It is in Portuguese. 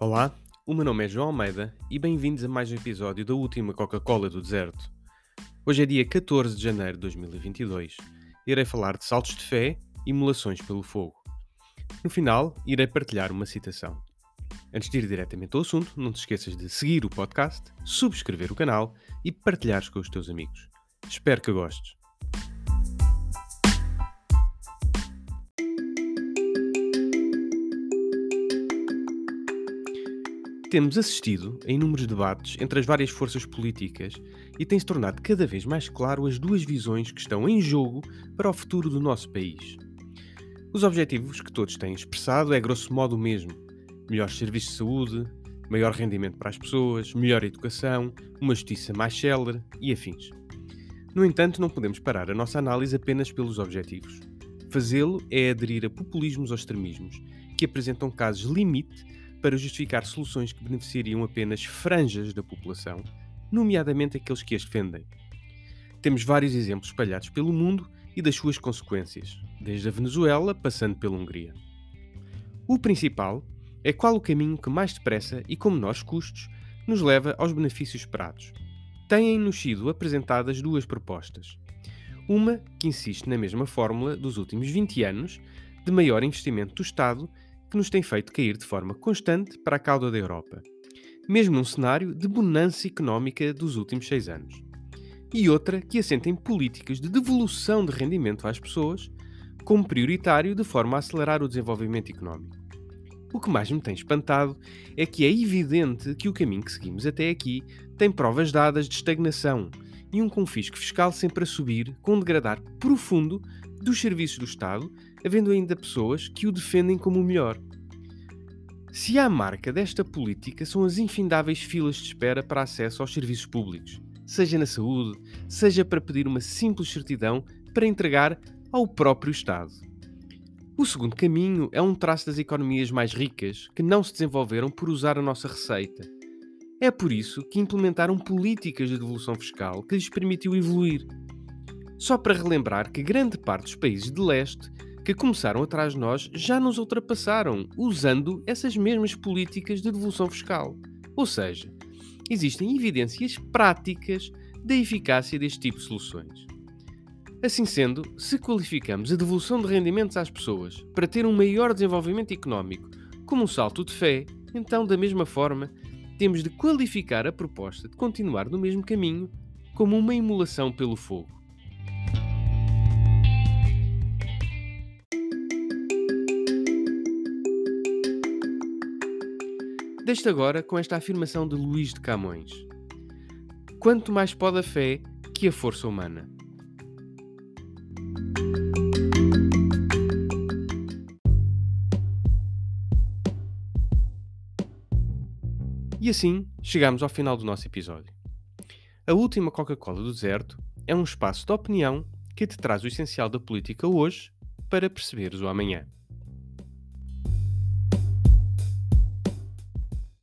Olá, o meu nome é João Almeida e bem-vindos a mais um episódio da última Coca-Cola do Deserto. Hoje é dia 14 de janeiro de 2022. Irei falar de saltos de fé e imolações pelo fogo. No final, irei partilhar uma citação. Antes de ir diretamente ao assunto, não te esqueças de seguir o podcast, subscrever o canal e partilhares com os teus amigos. Espero que gostes. Temos assistido a inúmeros debates entre as várias forças políticas e tem-se tornado cada vez mais claro as duas visões que estão em jogo para o futuro do nosso país. Os objetivos que todos têm expressado é grosso modo o mesmo: melhores serviços de saúde, maior rendimento para as pessoas, melhor educação, uma justiça mais célere e afins. No entanto, não podemos parar a nossa análise apenas pelos objetivos. Fazê-lo é aderir a populismos ou extremismos, que apresentam casos limite para justificar soluções que beneficiariam apenas franjas da população, nomeadamente aqueles que as defendem. Temos vários exemplos espalhados pelo mundo e das suas consequências, desde a Venezuela passando pela Hungria. O principal é qual o caminho que mais depressa e com menores custos nos leva aos benefícios esperados têm-nos sido apresentadas duas propostas. Uma que insiste na mesma fórmula dos últimos 20 anos de maior investimento do Estado que nos tem feito cair de forma constante para a cauda da Europa, mesmo num cenário de bonança económica dos últimos seis anos. E outra que assenta em políticas de devolução de rendimento às pessoas como prioritário de forma a acelerar o desenvolvimento económico. O que mais me tem espantado é que é evidente que o caminho que seguimos até aqui tem provas dadas de estagnação e um confisco fiscal sempre a subir, com um degradar profundo dos serviços do Estado, havendo ainda pessoas que o defendem como o melhor. Se há marca desta política são as infindáveis filas de espera para acesso aos serviços públicos, seja na saúde, seja para pedir uma simples certidão para entregar ao próprio Estado. O segundo caminho é um traço das economias mais ricas que não se desenvolveram por usar a nossa receita. É por isso que implementaram políticas de devolução fiscal que lhes permitiu evoluir. Só para relembrar que grande parte dos países de leste que começaram atrás de nós já nos ultrapassaram usando essas mesmas políticas de devolução fiscal. Ou seja, existem evidências práticas da eficácia deste tipo de soluções. Assim sendo, se qualificamos a devolução de rendimentos às pessoas para ter um maior desenvolvimento económico como um salto de fé, então, da mesma forma, temos de qualificar a proposta de continuar no mesmo caminho como uma emulação pelo fogo. Deixo agora com esta afirmação de Luís de Camões: Quanto mais pode a fé que a força humana. E assim chegamos ao final do nosso episódio. A última Coca-Cola do deserto é um espaço de opinião que te traz o essencial da política hoje para perceberes o amanhã.